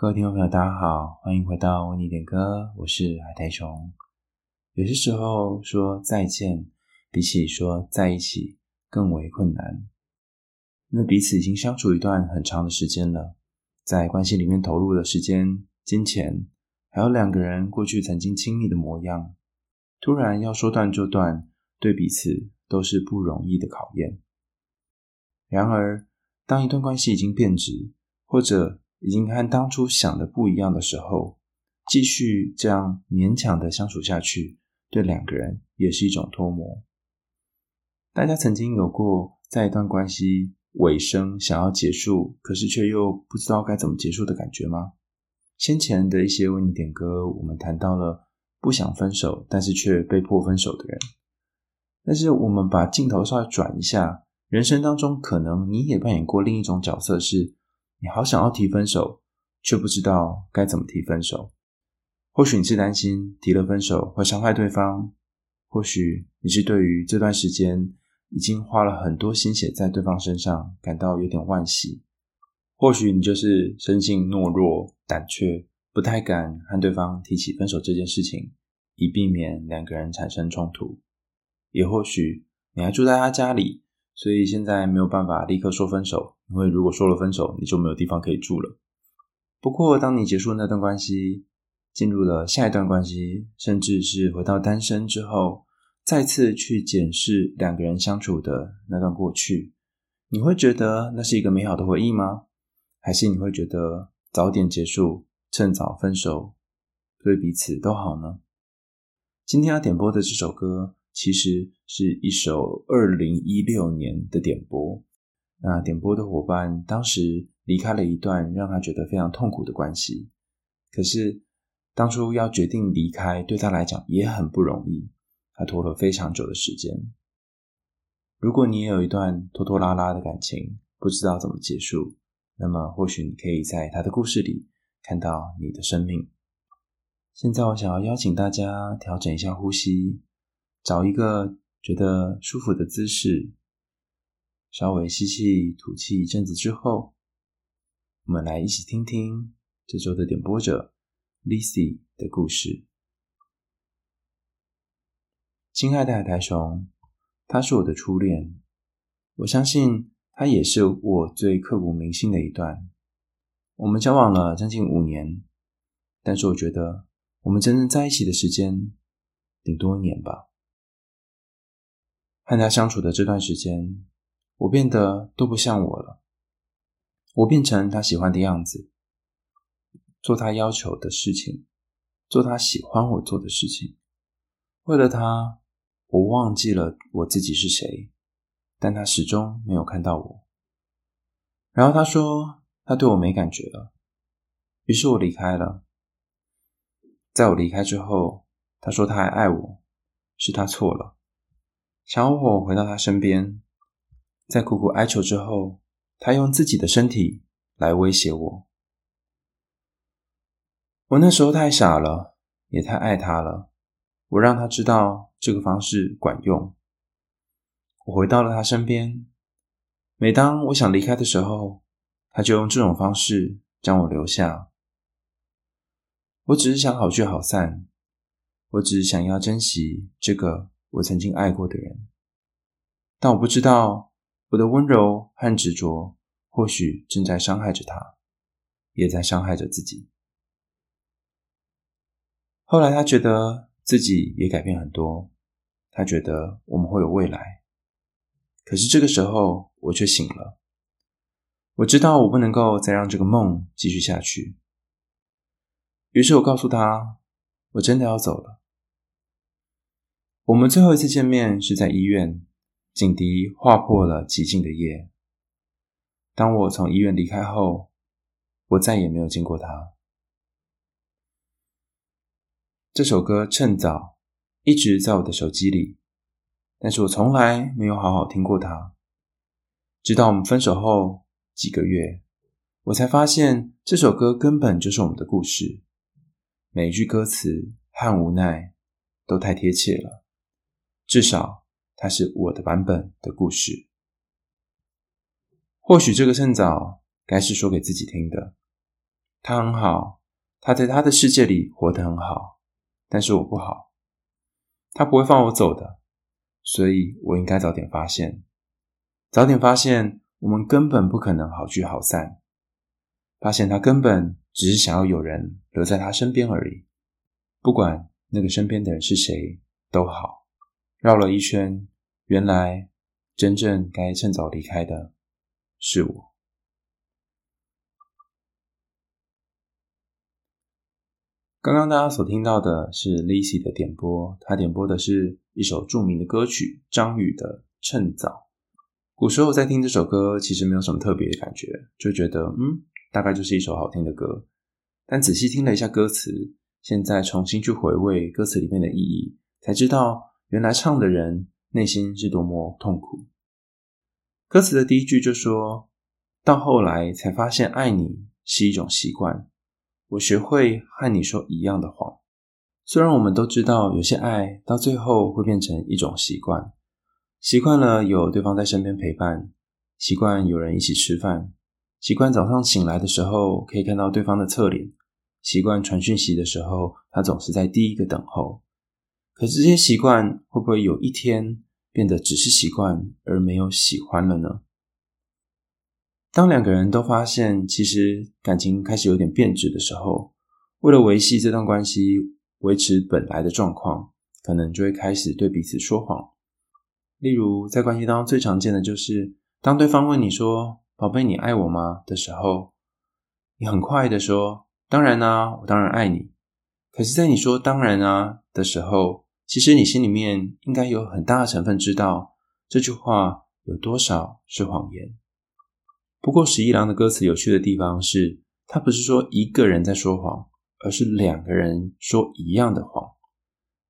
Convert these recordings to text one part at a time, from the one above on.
各位听众朋友，大家好，欢迎回到为你点歌，我是海苔熊。有些时候说再见，比起说在一起更为困难，因为彼此已经相处一段很长的时间了，在关系里面投入的时间、金钱，还有两个人过去曾经亲密的模样，突然要说断就断，对彼此都是不容易的考验。然而，当一段关系已经变质，或者已经和当初想的不一样的时候，继续这样勉强的相处下去，对两个人也是一种脱模。大家曾经有过在一段关系尾声想要结束，可是却又不知道该怎么结束的感觉吗？先前的一些为你点歌，我们谈到了不想分手，但是却被迫分手的人。但是我们把镜头稍微转一下。人生当中，可能你也扮演过另一种角色，是你好想要提分手，却不知道该怎么提分手。或许你是担心提了分手会伤害对方，或许你是对于这段时间已经花了很多心血在对方身上感到有点惋惜，或许你就是生性懦弱、胆怯，不太敢和对方提起分手这件事情，以避免两个人产生冲突。也或许你还住在他家里。所以现在没有办法立刻说分手，因为如果说了分手，你就没有地方可以住了。不过，当你结束那段关系，进入了下一段关系，甚至是回到单身之后，再次去检视两个人相处的那段过去，你会觉得那是一个美好的回忆吗？还是你会觉得早点结束，趁早分手，对彼此都好呢？今天要点播的这首歌。其实是一首二零一六年的点播。那点播的伙伴当时离开了一段让他觉得非常痛苦的关系，可是当初要决定离开，对他来讲也很不容易，他拖了非常久的时间。如果你也有一段拖拖拉拉的感情，不知道怎么结束，那么或许你可以在他的故事里看到你的生命。现在我想要邀请大家调整一下呼吸。找一个觉得舒服的姿势，稍微吸气、吐气一阵子之后，我们来一起听听这周的点播者 Lissy 的故事。亲爱的海苔熊，他是我的初恋，我相信他也是我最刻骨铭心的一段。我们交往了将近五年，但是我觉得我们真正在一起的时间顶多一年吧。和他相处的这段时间，我变得都不像我了。我变成他喜欢的样子，做他要求的事情，做他喜欢我做的事情。为了他，我忘记了我自己是谁，但他始终没有看到我。然后他说他对我没感觉了，于是我离开了。在我离开之后，他说他还爱我，是他错了。想我回到他身边，在苦苦哀求之后，他用自己的身体来威胁我。我那时候太傻了，也太爱他了。我让他知道这个方式管用。我回到了他身边，每当我想离开的时候，他就用这种方式将我留下。我只是想好聚好散，我只是想要珍惜这个。我曾经爱过的人，但我不知道我的温柔和执着，或许正在伤害着他，也在伤害着自己。后来他觉得自己也改变很多，他觉得我们会有未来。可是这个时候我却醒了，我知道我不能够再让这个梦继续下去。于是我告诉他，我真的要走了。我们最后一次见面是在医院，警笛划破了寂静的夜。当我从医院离开后，我再也没有见过他。这首歌《趁早》一直在我的手机里，但是我从来没有好好听过它。直到我们分手后几个月，我才发现这首歌根本就是我们的故事，每一句歌词和无奈都太贴切了。至少，它是我的版本的故事。或许这个趁早该是说给自己听的。他很好，他在他的世界里活得很好，但是我不好，他不会放我走的，所以我应该早点发现，早点发现我们根本不可能好聚好散，发现他根本只是想要有人留在他身边而已，不管那个身边的人是谁都好。绕了一圈，原来真正该趁早离开的是我。刚刚大家所听到的是 Lizzy 的点播，她点播的是一首著名的歌曲张宇的《趁早》。古时候在听这首歌，其实没有什么特别的感觉，就觉得嗯，大概就是一首好听的歌。但仔细听了一下歌词，现在重新去回味歌词里面的意义，才知道。原来唱的人内心是多么痛苦。歌词的第一句就说：“到后来才发现爱你是一种习惯，我学会和你说一样的谎。”虽然我们都知道，有些爱到最后会变成一种习惯，习惯了有对方在身边陪伴，习惯有人一起吃饭，习惯早上醒来的时候可以看到对方的侧脸，习惯传讯息的时候他总是在第一个等候。可是这些习惯会不会有一天变得只是习惯，而没有喜欢了呢？当两个人都发现其实感情开始有点变质的时候，为了维系这段关系，维持本来的状况，可能就会开始对彼此说谎。例如，在关系当中最常见的就是，当对方问你说“宝贝，你爱我吗”的时候，你很快的说“当然啊，我当然爱你”。可是，在你说“当然啊”的时候，其实你心里面应该有很大的成分知道这句话有多少是谎言。不过十一郎的歌词有趣的地方是，他不是说一个人在说谎，而是两个人说一样的谎。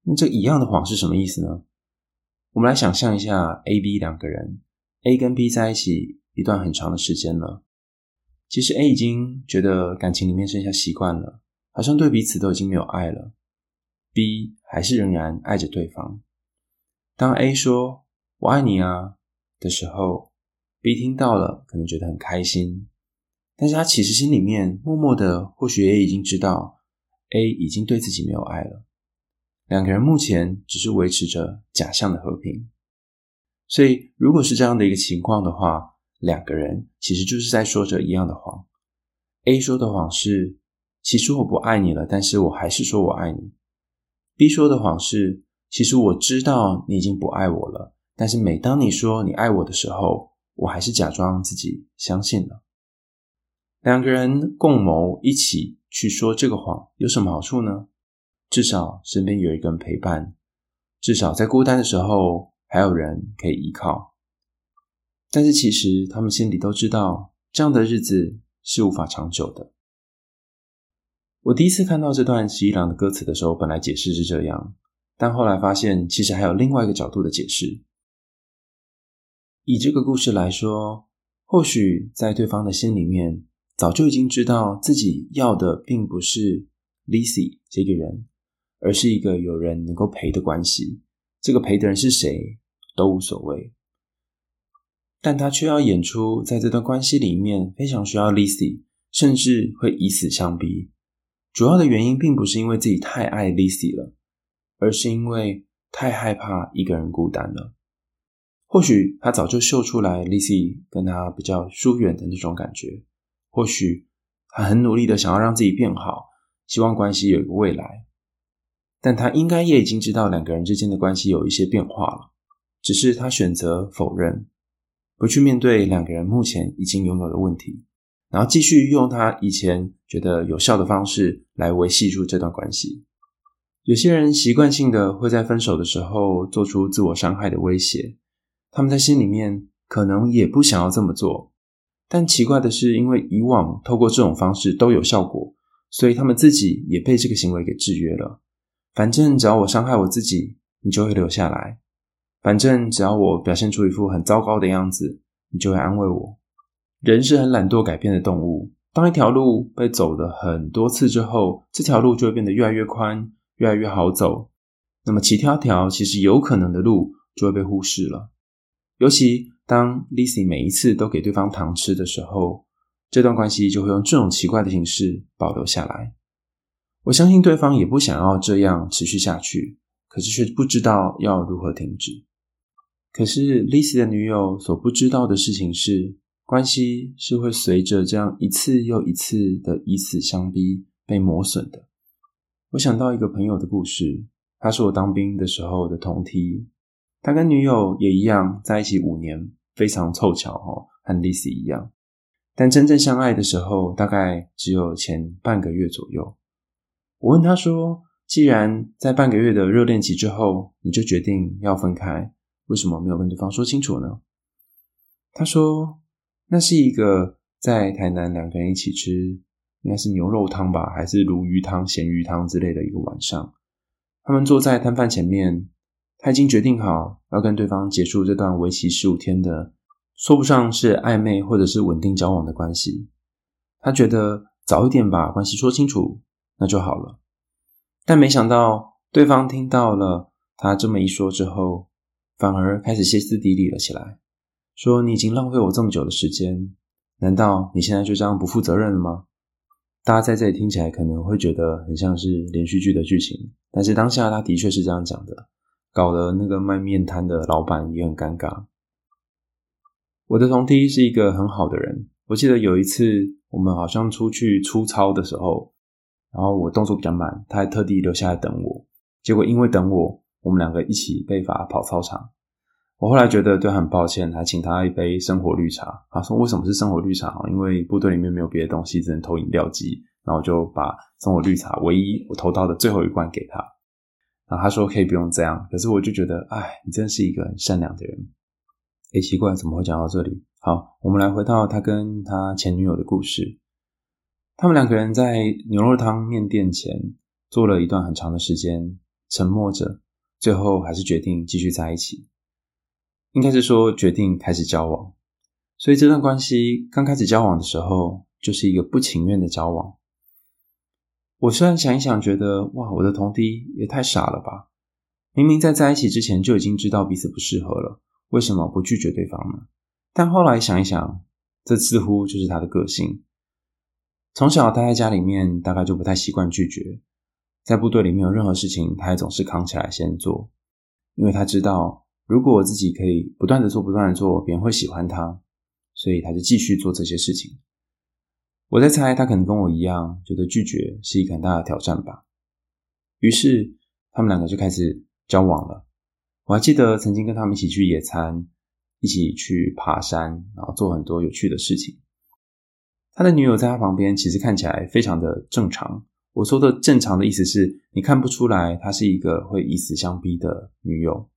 那这一样的谎是什么意思呢？我们来想象一下，A、B 两个人，A 跟 B 在一起一段很长的时间了。其实 A 已经觉得感情里面剩下习惯了，好像对彼此都已经没有爱了。B 还是仍然爱着对方。当 A 说“我爱你啊”的时候，B 听到了可能觉得很开心，但是他其实心里面默默的，或许也已经知道 A 已经对自己没有爱了。两个人目前只是维持着假象的和平。所以，如果是这样的一个情况的话，两个人其实就是在说着一样的谎。A 说的谎是：“其实我不爱你了，但是我还是说我爱你。” B 说的谎是，其实我知道你已经不爱我了，但是每当你说你爱我的时候，我还是假装自己相信了。两个人共谋一起去说这个谎，有什么好处呢？至少身边有一个人陪伴，至少在孤单的时候还有人可以依靠。但是其实他们心里都知道，这样的日子是无法长久的。我第一次看到这段十一郎的歌词的时候，本来解释是这样，但后来发现其实还有另外一个角度的解释。以这个故事来说，或许在对方的心里面，早就已经知道自己要的并不是 Lizzy 这个人，而是一个有人能够陪的关系。这个陪的人是谁都无所谓，但他却要演出在这段关系里面非常需要 Lizzy，甚至会以死相逼。主要的原因并不是因为自己太爱 Lizzy 了，而是因为太害怕一个人孤单了。或许他早就嗅出来 Lizzy 跟他比较疏远的那种感觉，或许他很努力的想要让自己变好，希望关系有一个未来。但他应该也已经知道两个人之间的关系有一些变化了，只是他选择否认，不去面对两个人目前已经拥有的问题。然后继续用他以前觉得有效的方式来维系住这段关系。有些人习惯性的会在分手的时候做出自我伤害的威胁，他们在心里面可能也不想要这么做，但奇怪的是，因为以往透过这种方式都有效果，所以他们自己也被这个行为给制约了。反正只要我伤害我自己，你就会留下来；反正只要我表现出一副很糟糕的样子，你就会安慰我。人是很懒惰改变的动物。当一条路被走了很多次之后，这条路就会变得越来越宽，越来越好走。那么，其他条其实有可能的路就会被忽视了。尤其当 Lizzy 每一次都给对方糖吃的时候，这段关系就会用这种奇怪的形式保留下来。我相信对方也不想要这样持续下去，可是却不知道要如何停止。可是 Lizzy 的女友所不知道的事情是，关系是会随着这样一次又一次的以死相逼被磨损的。我想到一个朋友的故事，他是我当兵的时候的同梯，他跟女友也一样在一起五年，非常凑巧哦，和 Lizzy 一样。但真正相爱的时候，大概只有前半个月左右。我问他说：“既然在半个月的热恋期之后，你就决定要分开，为什么没有跟对方说清楚呢？”他说：“那是一个在台南两个人一起吃，应该是牛肉汤吧，还是鲈鱼汤、咸鱼汤之类的一个晚上。他们坐在摊贩前面，他已经决定好要跟对方结束这段为期十五天的，说不上是暧昧或者是稳定交往的关系。他觉得早一点把关系说清楚。”那就好了，但没想到对方听到了他这么一说之后，反而开始歇斯底里了起来，说：“你已经浪费我这么久的时间，难道你现在就这样不负责任了吗？”大家在这里听起来可能会觉得很像是连续剧的剧情，但是当下他的确是这样讲的，搞得那个卖面摊的老板也很尴尬。我的同梯是一个很好的人，我记得有一次我们好像出去出操的时候。然后我动作比较慢，他还特地留下来等我。结果因为等我，我们两个一起被罚跑操场。我后来觉得对他很抱歉，还请他一杯生活绿茶。他说为什么是生活绿茶？因为部队里面没有别的东西，只能投饮料机。然后我就把生活绿茶唯一我投到的最后一罐给他。然后他说可以不用这样，可是我就觉得，哎，你真是一个很善良的人。哎，奇怪，怎么会讲到这里？好，我们来回到他跟他前女友的故事。他们两个人在牛肉汤面店前坐了一段很长的时间，沉默着，最后还是决定继续在一起。应该是说决定开始交往。所以这段关系刚开始交往的时候，就是一个不情愿的交往。我虽然想一想，觉得哇，我的同弟也太傻了吧！明明在在一起之前就已经知道彼此不适合了，为什么不拒绝对方呢？但后来想一想，这似乎就是他的个性。从小待在家里面，大概就不太习惯拒绝。在部队里面有任何事情，他也总是扛起来先做，因为他知道，如果我自己可以不断的做、不断的做，别人会喜欢他，所以他就继续做这些事情。我在猜，他可能跟我一样，觉得拒绝是一个很大的挑战吧。于是，他们两个就开始交往了。我还记得曾经跟他们一起去野餐，一起去爬山，然后做很多有趣的事情。他的女友在他旁边，其实看起来非常的正常。我说的正常的意思是，你看不出来她是一个会以死相逼的女友，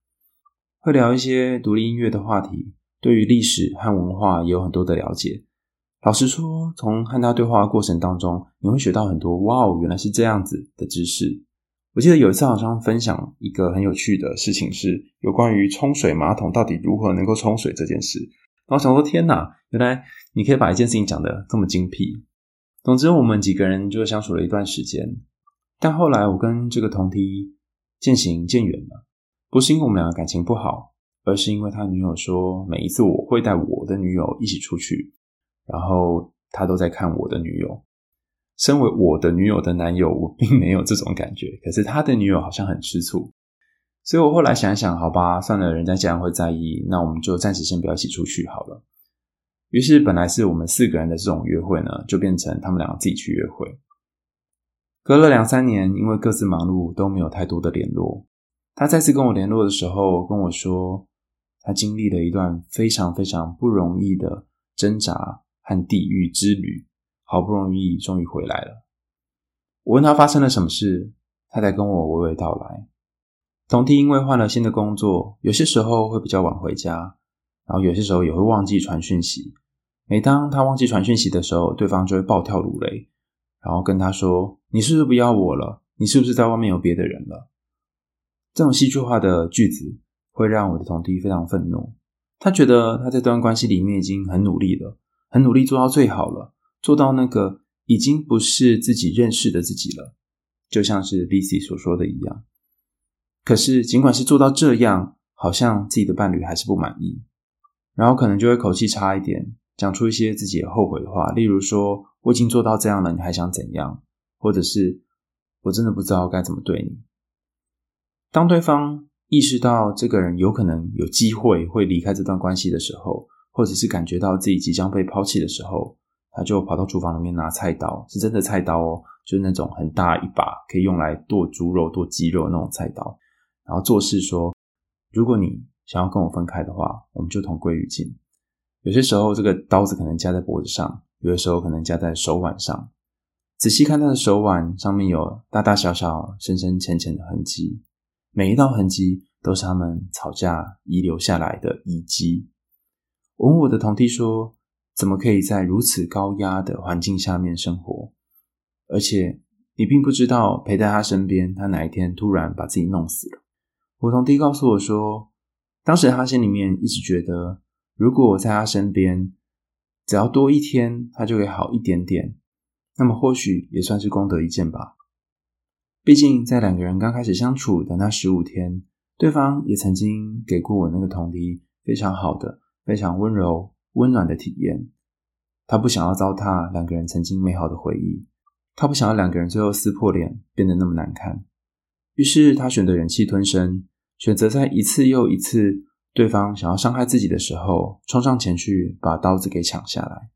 会聊一些独立音乐的话题，对于历史和文化也有很多的了解。老实说，从和他对话的过程当中，你会学到很多“哇哦，原来是这样子”的知识。我记得有一次好像分享一个很有趣的事情，是有关于冲水马桶到底如何能够冲水这件事。然后想说，天哪，原来你可以把一件事情讲得这么精辟。总之，我们几个人就相处了一段时间。但后来，我跟这个同梯渐行渐远了，不是因为我们两个感情不好，而是因为他女友说，每一次我会带我的女友一起出去，然后他都在看我的女友。身为我的女友的男友，我并没有这种感觉，可是他的女友好像很吃醋。所以我后来想一想，好吧，算了，人家既然会在意，那我们就暂时先不要一起出去好了。于是，本来是我们四个人的这种约会呢，就变成他们两个自己去约会。隔了两三年，因为各自忙碌，都没有太多的联络。他再次跟我联络的时候，跟我说，他经历了一段非常非常不容易的挣扎和地狱之旅，好不容易终于回来了。我问他发生了什么事，他才跟我娓娓道来。同弟因为换了新的工作，有些时候会比较晚回家，然后有些时候也会忘记传讯息。每当他忘记传讯息的时候，对方就会暴跳如雷，然后跟他说：“你是不是不要我了？你是不是在外面有别的人了？”这种戏剧化的句子会让我的同弟非常愤怒。他觉得他在这段关系里面已经很努力了，很努力做到最好了，做到那个已经不是自己认识的自己了，就像是 Lizzy 所说的一样。可是，尽管是做到这样，好像自己的伴侣还是不满意，然后可能就会口气差一点，讲出一些自己也后悔的话，例如说我已经做到这样了，你还想怎样？或者是我真的不知道该怎么对你。当对方意识到这个人有可能有机会会离开这段关系的时候，或者是感觉到自己即将被抛弃的时候，他就跑到厨房里面拿菜刀，是真的菜刀哦，就是那种很大一把，可以用来剁猪肉、剁鸡肉那种菜刀，然后做事说：如果你想要跟我分开的话，我们就同归于尽。有些时候，这个刀子可能夹在脖子上，有的时候可能夹在手腕上。仔细看他的手腕，上面有大大小小、深深浅浅的痕迹，每一道痕迹都是他们吵架遗留下来的遗迹。我问我的同梯说：“怎么可以在如此高压的环境下面生活？而且你并不知道陪在他身边，他哪一天突然把自己弄死了。”我同梯告诉我说，当时他心里面一直觉得。如果我在他身边，只要多一天，他就会好一点点。那么或许也算是功德一件吧。毕竟在两个人刚开始相处的那十五天，对方也曾经给过我那个同梯非常好的、非常温柔、温暖的体验。他不想要糟蹋两个人曾经美好的回忆，他不想要两个人最后撕破脸，变得那么难看。于是他选择忍气吞声，选择在一次又一次。对方想要伤害自己的时候，冲上前去把刀子给抢下来。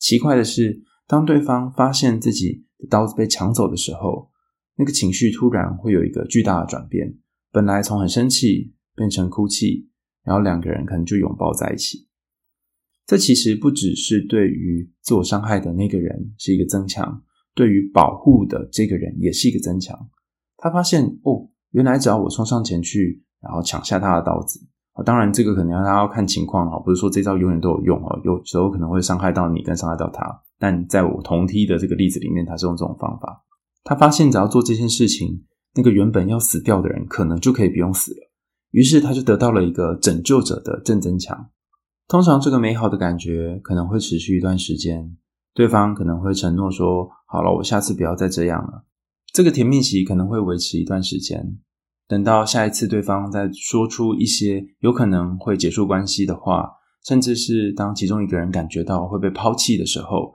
奇怪的是，当对方发现自己的刀子被抢走的时候，那个情绪突然会有一个巨大的转变。本来从很生气变成哭泣，然后两个人可能就拥抱在一起。这其实不只是对于自我伤害的那个人是一个增强，对于保护的这个人也是一个增强。他发现哦，原来只要我冲上前去，然后抢下他的刀子。当然，这个可能要大家要看情况哦，不是说这招永远都有用哦，有时候可能会伤害到你，跟伤害到他。但在我同梯的这个例子里面，他是用这种方法。他发现只要做这件事情，那个原本要死掉的人可能就可以不用死了。于是他就得到了一个拯救者的正增强。通常这个美好的感觉可能会持续一段时间，对方可能会承诺说：“好了，我下次不要再这样了。”这个甜蜜期可能会维持一段时间。等到下一次对方再说出一些有可能会结束关系的话，甚至是当其中一个人感觉到会被抛弃的时候，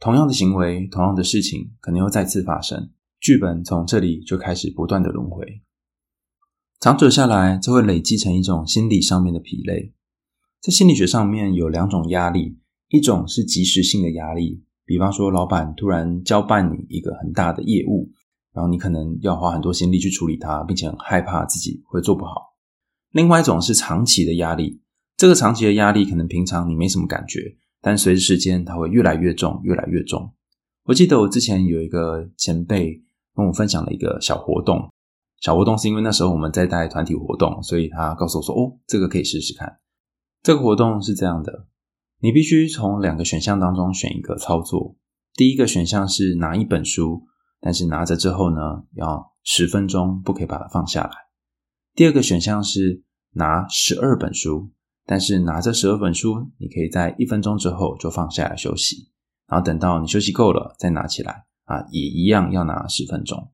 同样的行为、同样的事情可能又再次发生，剧本从这里就开始不断的轮回。长久下来，就会累积成一种心理上面的疲累。在心理学上面有两种压力，一种是即时性的压力，比方说老板突然交办你一个很大的业务。然后你可能要花很多心力去处理它，并且很害怕自己会做不好。另外一种是长期的压力，这个长期的压力可能平常你没什么感觉，但随着时间它会越来越重，越来越重。我记得我之前有一个前辈跟我分享了一个小活动，小活动是因为那时候我们在带团体活动，所以他告诉我说：“哦，这个可以试试看。”这个活动是这样的，你必须从两个选项当中选一个操作。第一个选项是拿一本书。但是拿着之后呢，要十分钟不可以把它放下来。第二个选项是拿十二本书，但是拿这十二本书，你可以在一分钟之后就放下来休息，然后等到你休息够了再拿起来啊，也一样要拿十分钟。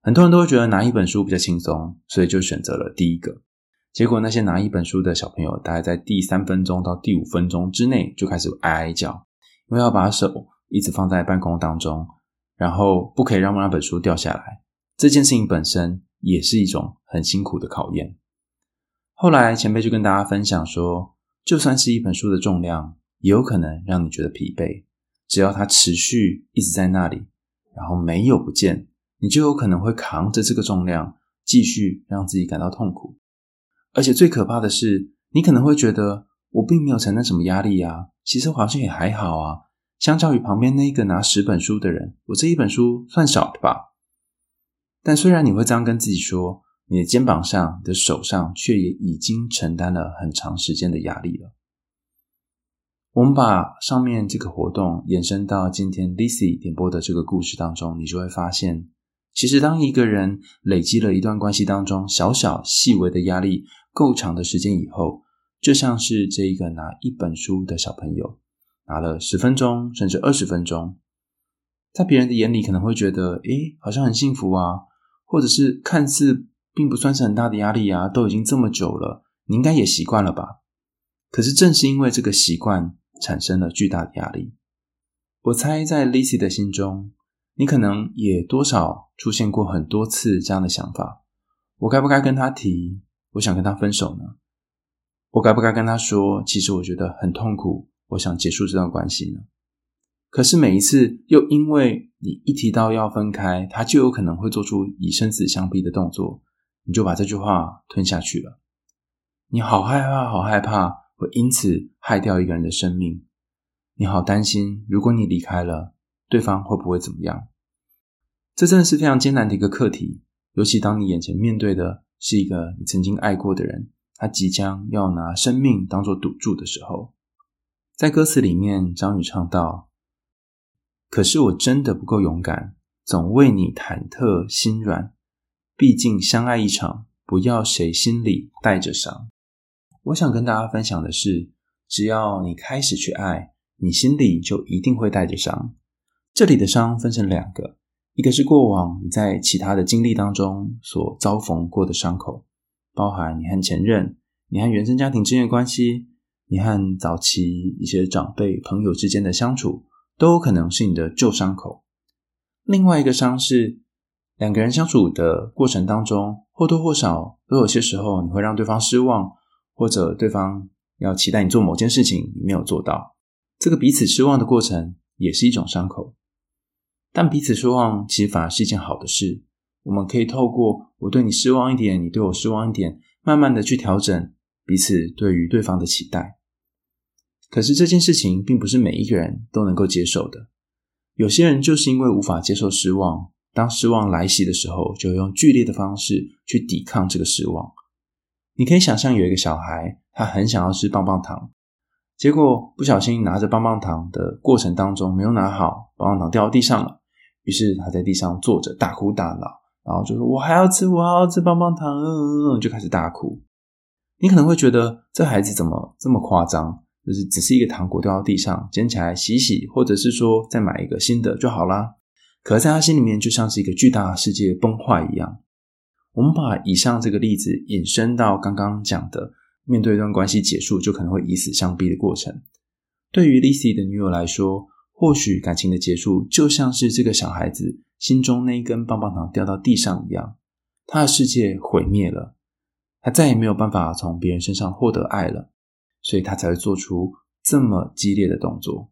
很多人都会觉得拿一本书比较轻松，所以就选择了第一个。结果那些拿一本书的小朋友，大概在第三分钟到第五分钟之内就开始哀哀叫，因为要把手一直放在半空当中。然后不可以让那本书掉下来，这件事情本身也是一种很辛苦的考验。后来前辈就跟大家分享说，就算是一本书的重量，也有可能让你觉得疲惫。只要它持续一直在那里，然后没有不见，你就有可能会扛着这个重量，继续让自己感到痛苦。而且最可怕的是，你可能会觉得我并没有承担什么压力啊，其实好像也还好啊。相较于旁边那个拿十本书的人，我这一本书算少的吧。但虽然你会这样跟自己说，你的肩膀上、你的手上却也已经承担了很长时间的压力了。我们把上面这个活动延伸到今天 Lizzy 点播的这个故事当中，你就会发现，其实当一个人累积了一段关系当中小小细微的压力够长的时间以后，就像是这一个拿一本书的小朋友。拿了十分钟，甚至二十分钟，在别人的眼里可能会觉得，诶，好像很幸福啊，或者是看似并不算是很大的压力啊，都已经这么久了，你应该也习惯了吧？可是正是因为这个习惯，产生了巨大的压力。我猜，在 Lizzy 的心中，你可能也多少出现过很多次这样的想法：我该不该跟他提？我想跟他分手呢？我该不该跟他说？其实我觉得很痛苦，我想结束这段关系呢？可是每一次，又因为你一提到要分开，他就有可能会做出以生死相逼的动作，你就把这句话吞下去了。你好害怕，好害怕，会因此害掉一个人的生命。你好担心，如果你离开了，对方会不会怎么样？这真的是非常艰难的一个课题，尤其当你眼前面对的是一个你曾经爱过的人，他即将要拿生命当做赌注的时候。在歌词里面，张宇唱道：“可是我真的不够勇敢，总为你忐忑心软。毕竟相爱一场，不要谁心里带着伤。”我想跟大家分享的是，只要你开始去爱。你心里就一定会带着伤。这里的伤分成两个，一个是过往你在其他的经历当中所遭逢过的伤口，包含你和前任、你和原生家庭之间的关系、你和早期一些长辈朋友之间的相处，都有可能是你的旧伤口。另外一个伤是两个人相处的过程当中，或多或少都有些时候你会让对方失望，或者对方要期待你做某件事情，你没有做到。这个彼此失望的过程也是一种伤口，但彼此失望其实反而是一件好的事。我们可以透过我对你失望一点，你对我失望一点，慢慢的去调整彼此对于对方的期待。可是这件事情并不是每一个人都能够接受的。有些人就是因为无法接受失望，当失望来袭的时候，就用剧烈的方式去抵抗这个失望。你可以想象有一个小孩，他很想要吃棒棒糖。结果不小心拿着棒棒糖的过程当中没有拿好，棒棒糖掉到地上了。于是他在地上坐着大哭大闹，然后就说：“我还要吃，我还要吃棒棒糖。”嗯嗯嗯，就开始大哭。你可能会觉得这孩子怎么这么夸张？就是只是一个糖果掉到地上，捡起来洗洗，或者是说再买一个新的就好啦。可在他心里面，就像是一个巨大的世界崩坏一样。我们把以上这个例子引申到刚刚讲的。面对一段关系结束，就可能会以死相逼的过程。对于 Lizzy 的女友来说，或许感情的结束就像是这个小孩子心中那一根棒棒糖掉到地上一样，他的世界毁灭了，他再也没有办法从别人身上获得爱了，所以他才会做出这么激烈的动作。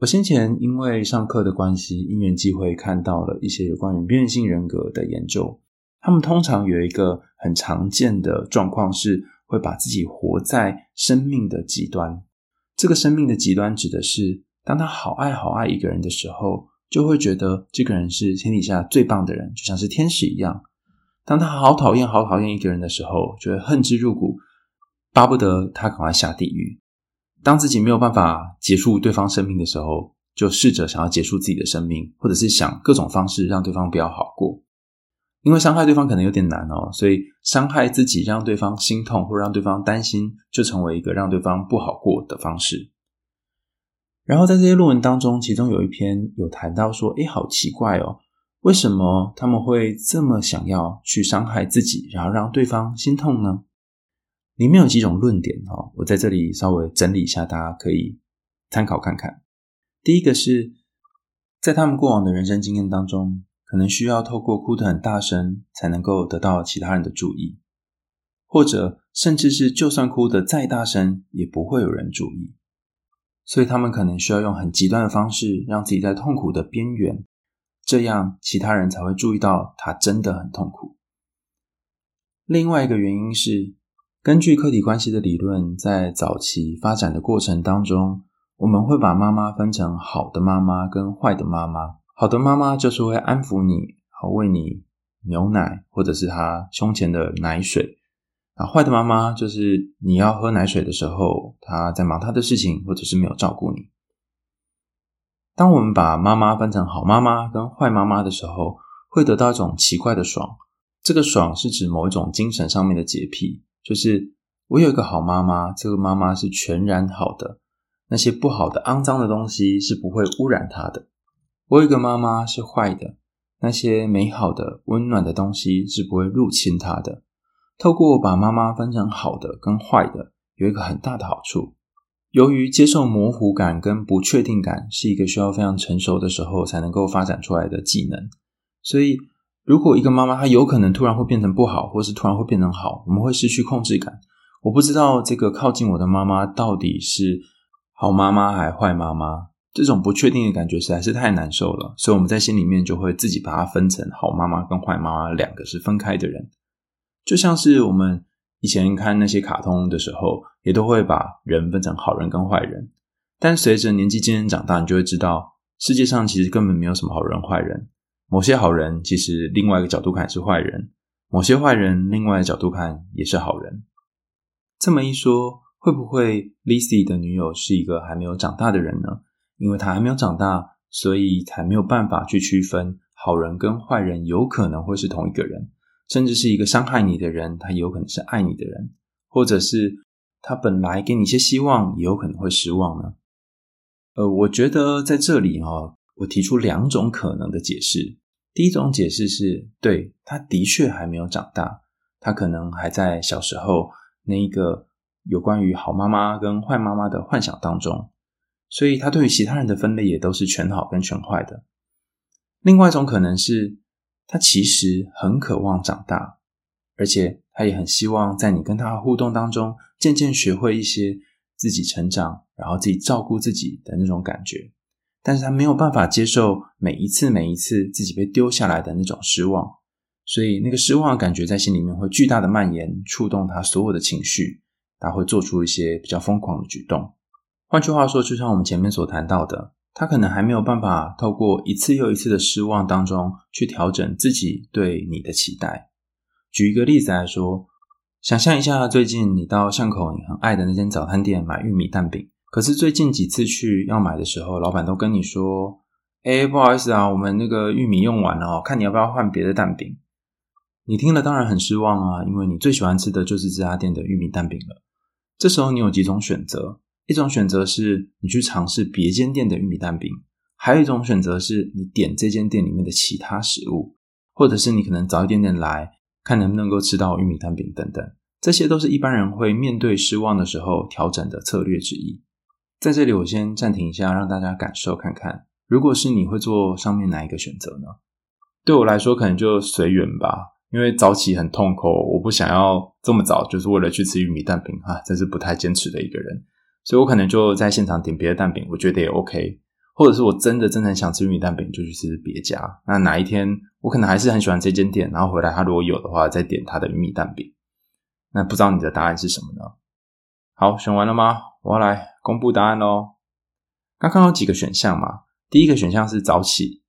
我先前因为上课的关系，因缘际会看到了一些有关于边缘性人格的研究。他们通常有一个很常见的状况，是会把自己活在生命的极端。这个生命的极端指的是，当他好爱好爱一个人的时候，就会觉得这个人是天底下最棒的人，就像是天使一样。当他好讨厌好讨厌一个人的时候，就会恨之入骨，巴不得他赶快下地狱。当自己没有办法结束对方生命的时候，就试着想要结束自己的生命，或者是想各种方式让对方不要好过。因为伤害对方可能有点难哦，所以伤害自己，让对方心痛或让对方担心，就成为一个让对方不好过的方式。然后在这些论文当中，其中有一篇有谈到说：“诶，好奇怪哦，为什么他们会这么想要去伤害自己，然后让对方心痛呢？”里面有几种论点哦，我在这里稍微整理一下，大家可以参考看看。第一个是在他们过往的人生经验当中。可能需要透过哭得很大声，才能够得到其他人的注意，或者甚至是就算哭得再大声，也不会有人注意。所以他们可能需要用很极端的方式，让自己在痛苦的边缘，这样其他人才会注意到他真的很痛苦。另外一个原因是，根据客体关系的理论，在早期发展的过程当中，我们会把妈妈分成好的妈妈跟坏的妈妈。好的妈妈就是会安抚你，好喂你牛奶，或者是她胸前的奶水。啊，坏的妈妈就是你要喝奶水的时候，她在忙她的事情，或者是没有照顾你。当我们把妈妈分成好妈妈跟坏妈妈的时候，会得到一种奇怪的爽。这个爽是指某一种精神上面的洁癖，就是我有一个好妈妈，这个妈妈是全然好的，那些不好的、肮脏的东西是不会污染她的。我有一个妈妈是坏的，那些美好的、温暖的东西是不会入侵她的。透过把妈妈分成好的跟坏的，有一个很大的好处，由于接受模糊感跟不确定感是一个需要非常成熟的时候才能够发展出来的技能，所以如果一个妈妈她有可能突然会变成不好，或是突然会变成好，我们会失去控制感。我不知道这个靠近我的妈妈到底是好妈妈还坏妈妈，这种不确定的感觉实在是太难受了，所以我们在心里面就会自己把它分成好妈妈跟坏妈妈两个是分开的人，就像是我们以前看那些卡通的时候，也都会把人分成好人跟坏人，但随着年纪渐渐长大，你就会知道世界上其实根本没有什么好人坏人，某些好人其实另外一个角度看是坏人，某些坏人另外一个角度看也是好人。这么一说，会不会 Lizzy 的女友是一个还没有长大的人呢？因为她还没有长大，所以才没有办法去区分好人跟坏人，有可能会是同一个人，甚至是一个伤害你的人，他有可能是爱你的人，或者是他本来给你一些希望，也有可能会失望呢？呃，我觉得在这里哈、哦，我提出两种可能的解释。第一种解释是，对，他的确还没有长大，他可能还在小时候。那一个有关于好妈妈跟坏妈妈的幻想当中，所以他对于其他人的分类也都是全好跟全坏的。另外一种可能是，他其实很渴望长大，而且他也很希望在你跟他互动当中，渐渐学会一些自己成长，然后自己照顾自己的那种感觉。但是他没有办法接受每一次每一次自己被丢下来的那种失望。所以那个失望的感觉在心里面会巨大的蔓延，触动他所有的情绪，他会做出一些比较疯狂的举动。换句话说，就像我们前面所谈到的，他可能还没有办法透过一次又一次的失望当中去调整自己对你的期待。举一个例子来说，想象一下，最近你到巷口你很爱的那间早餐店买玉米蛋饼，可是最近几次去要买的时候，老板都跟你说：“哎，不好意思啊，我们那个玉米用完了哦，看你要不要换别的蛋饼。”你听了当然很失望啊，因为你最喜欢吃的就是这家店的玉米蛋饼了。这时候你有几种选择：一种选择是你去尝试别间店的玉米蛋饼，还有一种选择是你点这间店里面的其他食物，或者是你可能早一点点来看能不能够吃到玉米蛋饼等等。这些都是一般人会面对失望的时候调整的策略之一。在这里我先暂停一下，让大家感受看看，如果是你会做上面哪一个选择呢？对我来说，可能就随缘吧。因为早起很痛苦，我不想要这么早，就是为了去吃玉米蛋饼啊，真是不太坚持的一个人，所以我可能就在现场点别的蛋饼，我觉得也 OK，或者是我真的真的很想吃玉米蛋饼，就去吃别家。那哪一天我可能还是很喜欢这间店，然后回来他如果有的话，再点他的玉米蛋饼。那不知道你的答案是什么呢？好，选完了吗？我要来公布答案喽。刚刚有几个选项嘛，第一个选项是早起，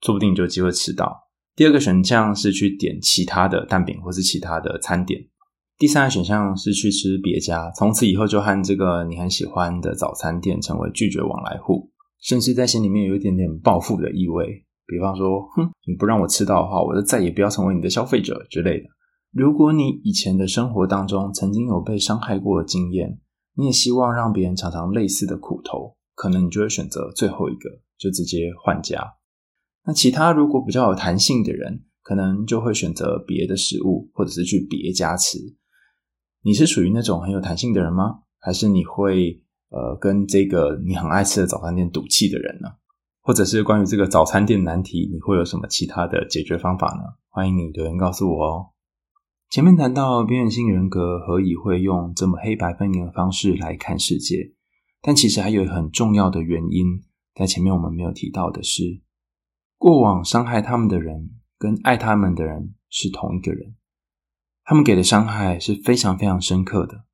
说不定就有机会吃到。第二个选项是去点其他的蛋饼或是其他的餐点，第三个选项是去吃别家，从此以后就和这个你很喜欢的早餐店成为拒绝往来户，甚至在心里面有一点点报复的意味，比方说，哼，你不让我吃到的话，我就再也不要成为你的消费者之类的。如果你以前的生活当中曾经有被伤害过的经验，你也希望让别人尝尝类似的苦头，可能你就会选择最后一个，就直接换家。那其他如果比较有弹性的人，可能就会选择别的食物，或者是去别家吃。你是属于那种很有弹性的人吗？还是你会呃跟这个你很爱吃的早餐店赌气的人呢？或者是关于这个早餐店难题，你会有什么其他的解决方法呢？欢迎你留言告诉我哦。前面谈到边缘性人格何以会用这么黑白分明的方式来看世界，但其实还有很重要的原因，在前面我们没有提到的是。过往伤害他们的人跟爱他们的人是同一个人，他们给的伤害是非常非常深刻的，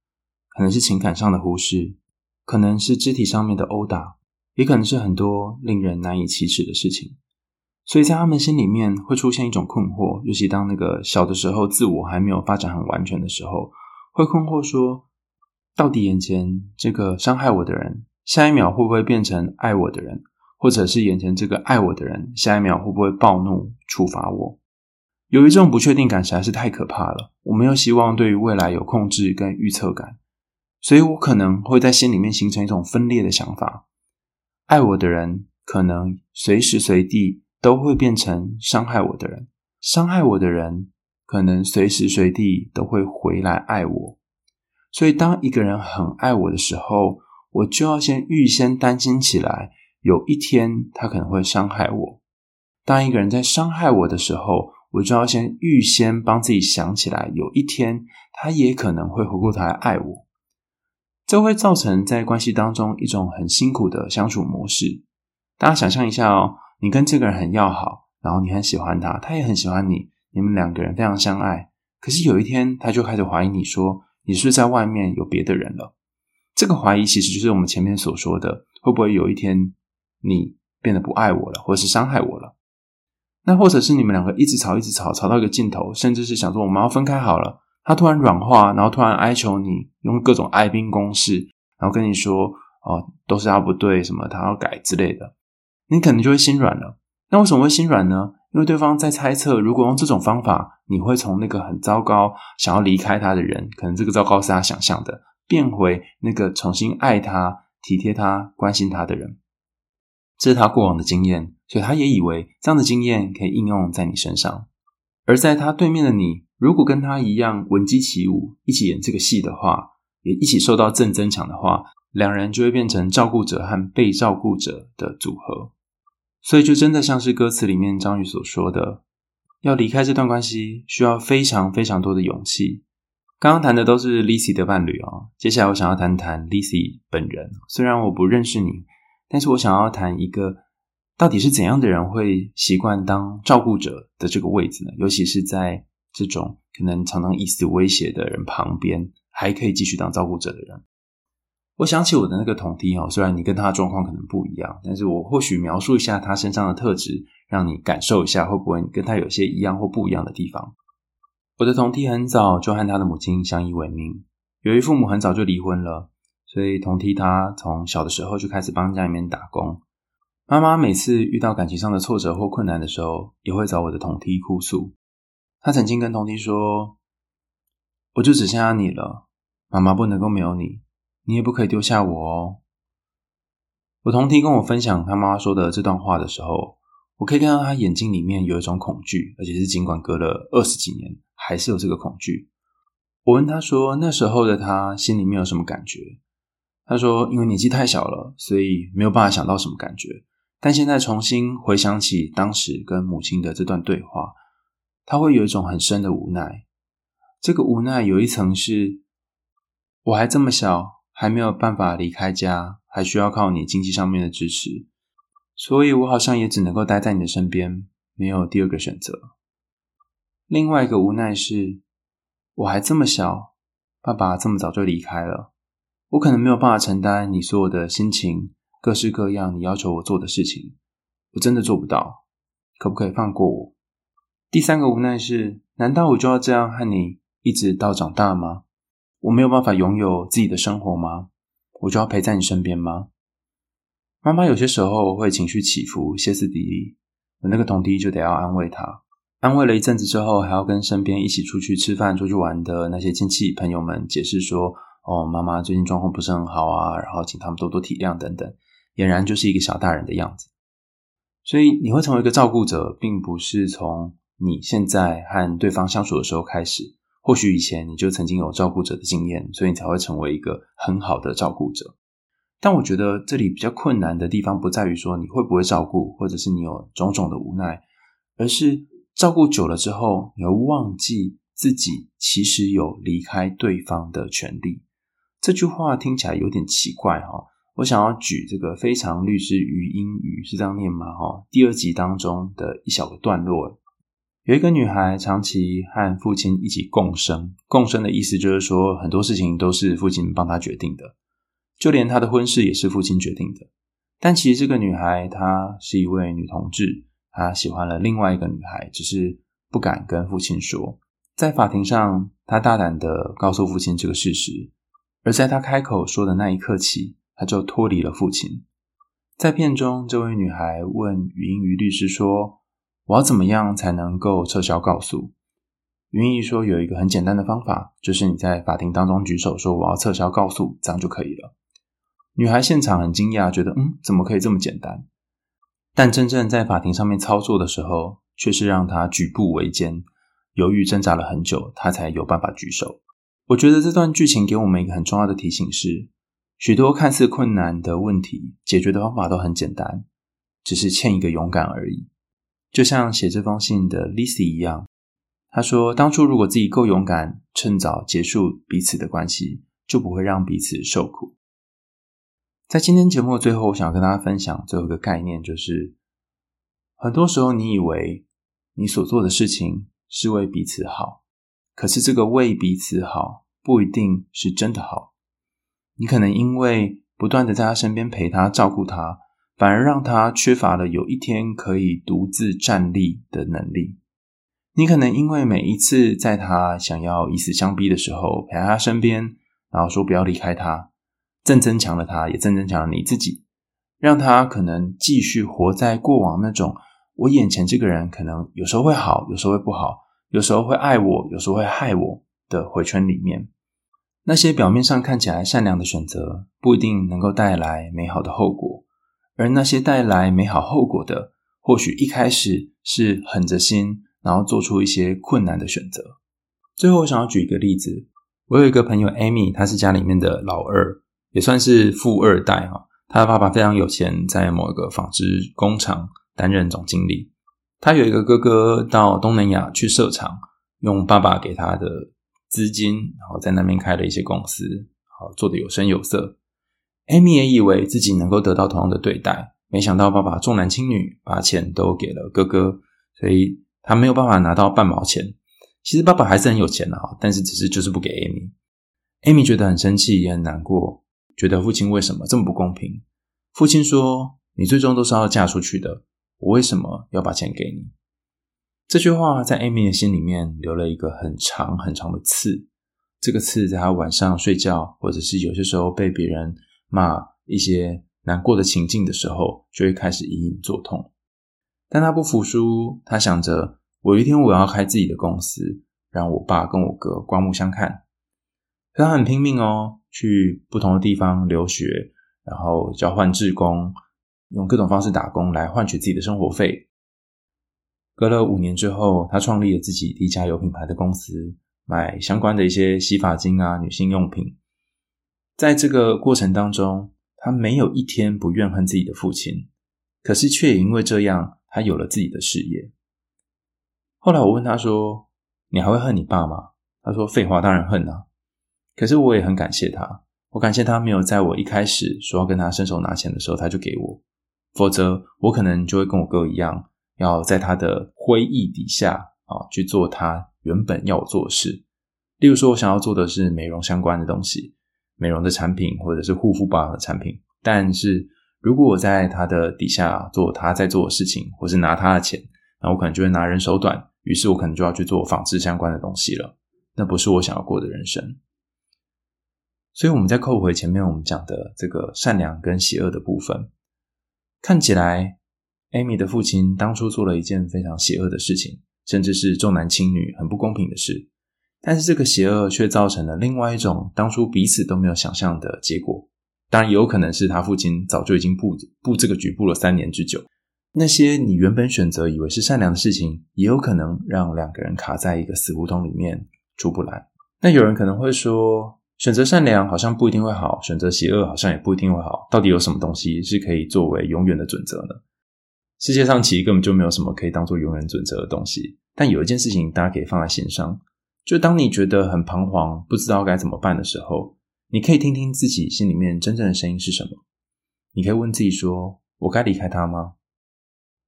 可能是情感上的忽视，可能是肢体上面的殴打，也可能是很多令人难以启齿的事情。所以在他们心里面会出现一种困惑，尤其当那个小的时候自我还没有发展很完全的时候，会困惑说：到底眼前这个伤害我的人，下一秒会不会变成爱我的人？或者是眼前这个爱我的人，下一秒会不会暴怒处罚我？由于这种不确定感实在是太可怕了，我没有希望对于未来有控制跟预测感，所以我可能会在心里面形成一种分裂的想法：爱我的人可能随时随地都会变成伤害我的人，伤害我的人可能随时随地都会回来爱我。所以当一个人很爱我的时候，我就要先预先担心起来，有一天他可能会伤害我。当一个人在伤害我的时候，我就要先预先帮自己想起来，有一天他也可能会回过头来爱我。这会造成在关系当中一种很辛苦的相处模式。大家想象一下哦，你跟这个人很要好，然后你很喜欢他，他也很喜欢你，你们两个人非常相爱。可是有一天，他就开始怀疑你说，你是不是在外面有别的人了？这个怀疑其实就是我们前面所说的，会不会有一天你变得不爱我了，或者是伤害我了？那或者是你们两个一直吵，一直吵，吵到一个尽头，甚至是想说我们要分开好了。他突然软化，然后突然哀求你，用各种哀兵攻势，然后跟你说：“哦，都是他不对，什么他要改之类的。”你可能就会心软了。那为什么会心软呢？因为对方在猜测，如果用这种方法，你会从那个很糟糕、想要离开他的人，可能这个糟糕是他想象的，变回那个重新爱他、体贴他、关心他的人。这是他过往的经验，所以他也以为这样的经验可以应用在你身上。而在他对面的你，如果跟他一样闻鸡起舞，一起演这个戏的话，也一起受到正增强的话，两人就会变成照顾者和被照顾者的组合。所以，就真的像是歌词里面张宇所说的，要离开这段关系，需要非常非常多的勇气。刚刚谈的都是 Lissy 的伴侣哦，接下来我想要谈谈 Lissy 本人。虽然我不认识你，但是我想要谈一个。到底是怎样的人会习惯当照顾者的这个位置呢？尤其是在这种可能常常以死威胁的人旁边，还可以继续当照顾者的人。我想起我的那个同梯哦，虽然你跟他的状况可能不一样，但是我或许描述一下他身上的特质，让你感受一下会不会跟他有些一样或不一样的地方。我的同梯很早就和他的母亲相依为命，由于父母很早就离婚了，所以同梯他从小的时候就开始帮家里面打工。妈妈每次遇到感情上的挫折或困难的时候，也会找我的同梯哭诉。他曾经跟同梯说：“我就只剩下你了，妈妈不能够没有你，你也不可以丢下我哦。”我同梯跟我分享他妈妈说的这段话的时候，我可以看到他眼睛里面有一种恐惧，而且是尽管隔了二十几年，还是有这个恐惧。我问他说：“那时候的他心里面有什么感觉？”他说：“因为年纪太小了，所以没有办法想到什么感觉。”但现在重新回想起当时跟母亲的这段对话，他会有一种很深的无奈。这个无奈有一层是，我还这么小，还没有办法离开家，还需要靠你经济上面的支持，所以我好像也只能够待在你的身边，没有第二个选择。另外一个无奈是，我还这么小，爸爸这么早就离开了，我可能没有办法承担你所有的心情。各式各样你要求我做的事情，我真的做不到，可不可以放过我？第三个无奈是，难道我就要这样和你一直到长大吗？我没有办法拥有自己的生活吗？我就要陪在你身边吗？妈妈有些时候会情绪起伏，歇斯底里，我那个同弟就得要安慰她，安慰了一阵子之后，还要跟身边一起出去吃饭、出去玩的那些亲戚朋友们解释说：“哦，妈妈最近状况不是很好啊，然后请他们多多体谅等等。”俨然就是一个小大人的样子，所以你会成为一个照顾者，并不是从你现在和对方相处的时候开始。或许以前你就曾经有照顾者的经验，所以你才会成为一个很好的照顾者。但我觉得这里比较困难的地方，不在于说你会不会照顾，或者是你有种种的无奈，而是照顾久了之后，你会忘记自己其实有离开对方的权利。这句话听起来有点奇怪哈。我想要举这个《非常律师禹英语》是这样念吗？哈，第二集当中的一小个段落，有一个女孩长期和父亲一起共生，共生的意思就是说很多事情都是父亲帮她决定的，就连她的婚事也是父亲决定的。但其实这个女孩她是一位女同志，她喜欢了另外一个女孩，只是不敢跟父亲说。在法庭上，她大胆地告诉父亲这个事实，而在她开口说的那一刻起。她就脱离了父亲。在片中，这位女孩问禹英禑律师说：“我要怎么样才能够撤销告诉？”禹英禑说：“有一个很简单的方法，就是你在法庭当中举手说‘我要撤销告诉’，这样就可以了。”女孩现场很惊讶，觉得：“嗯，怎么可以这么简单？”但真正在法庭上面操作的时候，却是让她举步维艰，犹豫挣扎了很久，她才有办法举手。我觉得这段剧情给我们一个很重要的提醒是。许多看似困难的问题，解决的方法都很简单，只是欠一个勇敢而已。就像写这封信的 Lizzy 一样，他说：“当初如果自己够勇敢，趁早结束彼此的关系，就不会让彼此受苦。”在今天节目的最后，我想跟大家分享最后一个概念，就是很多时候你以为你所做的事情是为彼此好，可是这个为彼此好不一定是真的好。你可能因为不断的在他身边陪他、照顾他，反而让他缺乏了有一天可以独自站立的能力。你可能因为每一次在他想要以死相逼的时候，陪在他身边，然后说不要离开他，正增强了他，也正增强了你自己，让他可能继续活在过往那种我眼前这个人可能有时候会好，有时候会不好，有时候会爱我，有时候会害我的回圈里面。那些表面上看起来善良的选择，不一定能够带来美好的后果；而那些带来美好后果的，或许一开始是狠着心，然后做出一些困难的选择。最后，我想要举一个例子：我有一个朋友 Amy，她是家里面的老二，也算是富二代哈。她的爸爸非常有钱，在某一个纺织工厂担任总经理。他有一个哥哥到东南亚去设厂，用爸爸给他的。资金，然后在那边开了一些公司，好做得有声有色。Amy 也以为自己能够得到同样的对待，没想到爸爸重男轻女，把钱都给了哥哥，所以他没有办法拿到半毛钱。其实爸爸还是很有钱的哈，但是只是就是不给 Amy。Amy 觉得很生气，也很难过，觉得父亲为什么这么不公平？父亲说：“你最终都是要嫁出去的，我为什么要把钱给你？”这句话在 Amy 的心里面留了一个很长很长的刺。这个刺在她晚上睡觉，或者是有些时候被别人骂一些难过的情境的时候，就会开始隐隐作痛。但他不服输，他想着：我有一天我要开自己的公司，让我爸跟我哥刮目相看。他很拼命哦，去不同的地方留学，然后交换志工，用各种方式打工来换取自己的生活费。隔了五年之后，他创立了自己第一家有品牌的公司，卖相关的一些洗发精啊、女性用品。在这个过程当中，他没有一天不怨恨自己的父亲，可是却也因为这样，他有了自己的事业。后来我问他说：“你还会恨你爸吗？”他说：“废话，当然恨啊。”可是我也很感谢他，我感谢他没有在我一开始说要跟他伸手拿钱的时候他就给我，否则我可能就会跟我哥一样。要在他的灰意底下啊去做他原本要我做的事，例如说，我想要做的是美容相关的东西，美容的产品或者是护肤保养的产品。但是如果我在他的底下做他在做的事情，或是拿他的钱，那我可能就会拿人手短，于是我可能就要去做纺织相关的东西了。那不是我想要过的人生。所以我们再扣回前面我们讲的这个善良跟邪恶的部分，看起来。Amy 的父亲当初做了一件非常邪恶的事情，甚至是重男轻女、很不公平的事。但是这个邪恶却造成了另外一种当初彼此都没有想象的结果。当然，也有可能是他父亲早就已经布布这个局布了三年之久。那些你原本选择以为是善良的事情，也有可能让两个人卡在一个死胡同里面出不来。那有人可能会说，选择善良好像不一定会好，选择邪恶好像也不一定会好。到底有什么东西是可以作为永远的准则呢？世界上其实根本就没有什么可以当做永远准则的东西，但有一件事情大家可以放在心上，就当你觉得很彷徨，不知道该怎么办的时候，你可以听听自己心里面真正的声音是什么。你可以问自己说：“我该离开他吗？”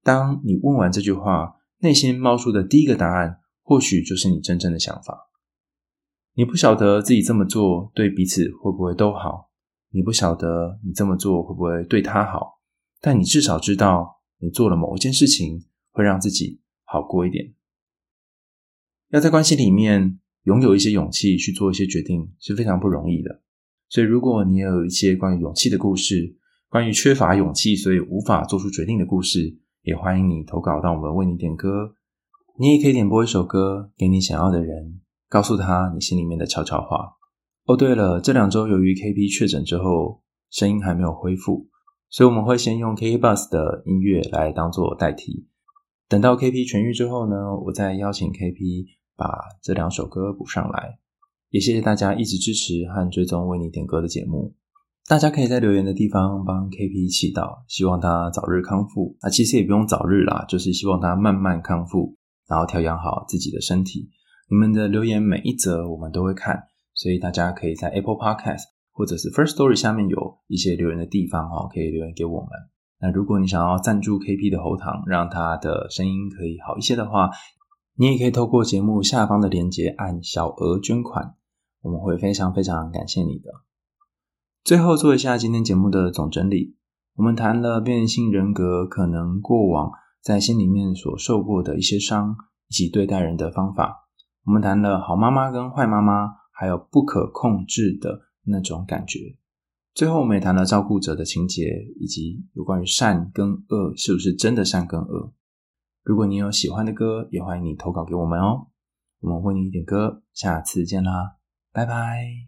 当你问完这句话，内心冒出的第一个答案，或许就是你真正的想法。你不晓得自己这么做对彼此会不会都好，你不晓得你这么做会不会对他好，但你至少知道。你做了某一件事情，会让自己好过一点。要在关系里面拥有一些勇气去做一些决定，是非常不容易的。所以，如果你也有一些关于勇气的故事，关于缺乏勇气所以无法做出决定的故事，也欢迎你投稿到我们为你点歌。你也可以点播一首歌给你想要的人，告诉他你心里面的悄悄话。哦，对了，这两周由于 KP 确诊之后，声音还没有恢复。所以我们会先用 K Bus 的音乐来当做代替，等到 KP 痊愈之后呢，我再邀请 KP 把这两首歌补上来。也谢谢大家一直支持和追踪为你点歌的节目。大家可以在留言的地方帮 KP 祈祷，希望他早日康复。啊，其实也不用早日啦，就是希望他慢慢康复，然后调养好自己的身体。你们的留言每一则我们都会看，所以大家可以在 Apple Podcast 或者是 First Story 下面有一些留言的地方哈，可以留言给我们。那如果你想要赞助 KP 的喉糖，让他的声音可以好一些的话，你也可以透过节目下方的链接按小额捐款，我们会非常非常感谢你的。最后做一下今天节目的总整理，我们谈了变性人格可能过往在心里面所受过的一些伤，以及对待人的方法。我们谈了好妈妈跟坏妈妈，还有不可控制的那种感觉。最后，我们也谈了照顾者的情节，以及有关于善跟恶是不是真的善跟恶。如果你有喜欢的歌，也欢迎你投稿给我们哦。我们为你点歌，下次见啦，拜拜。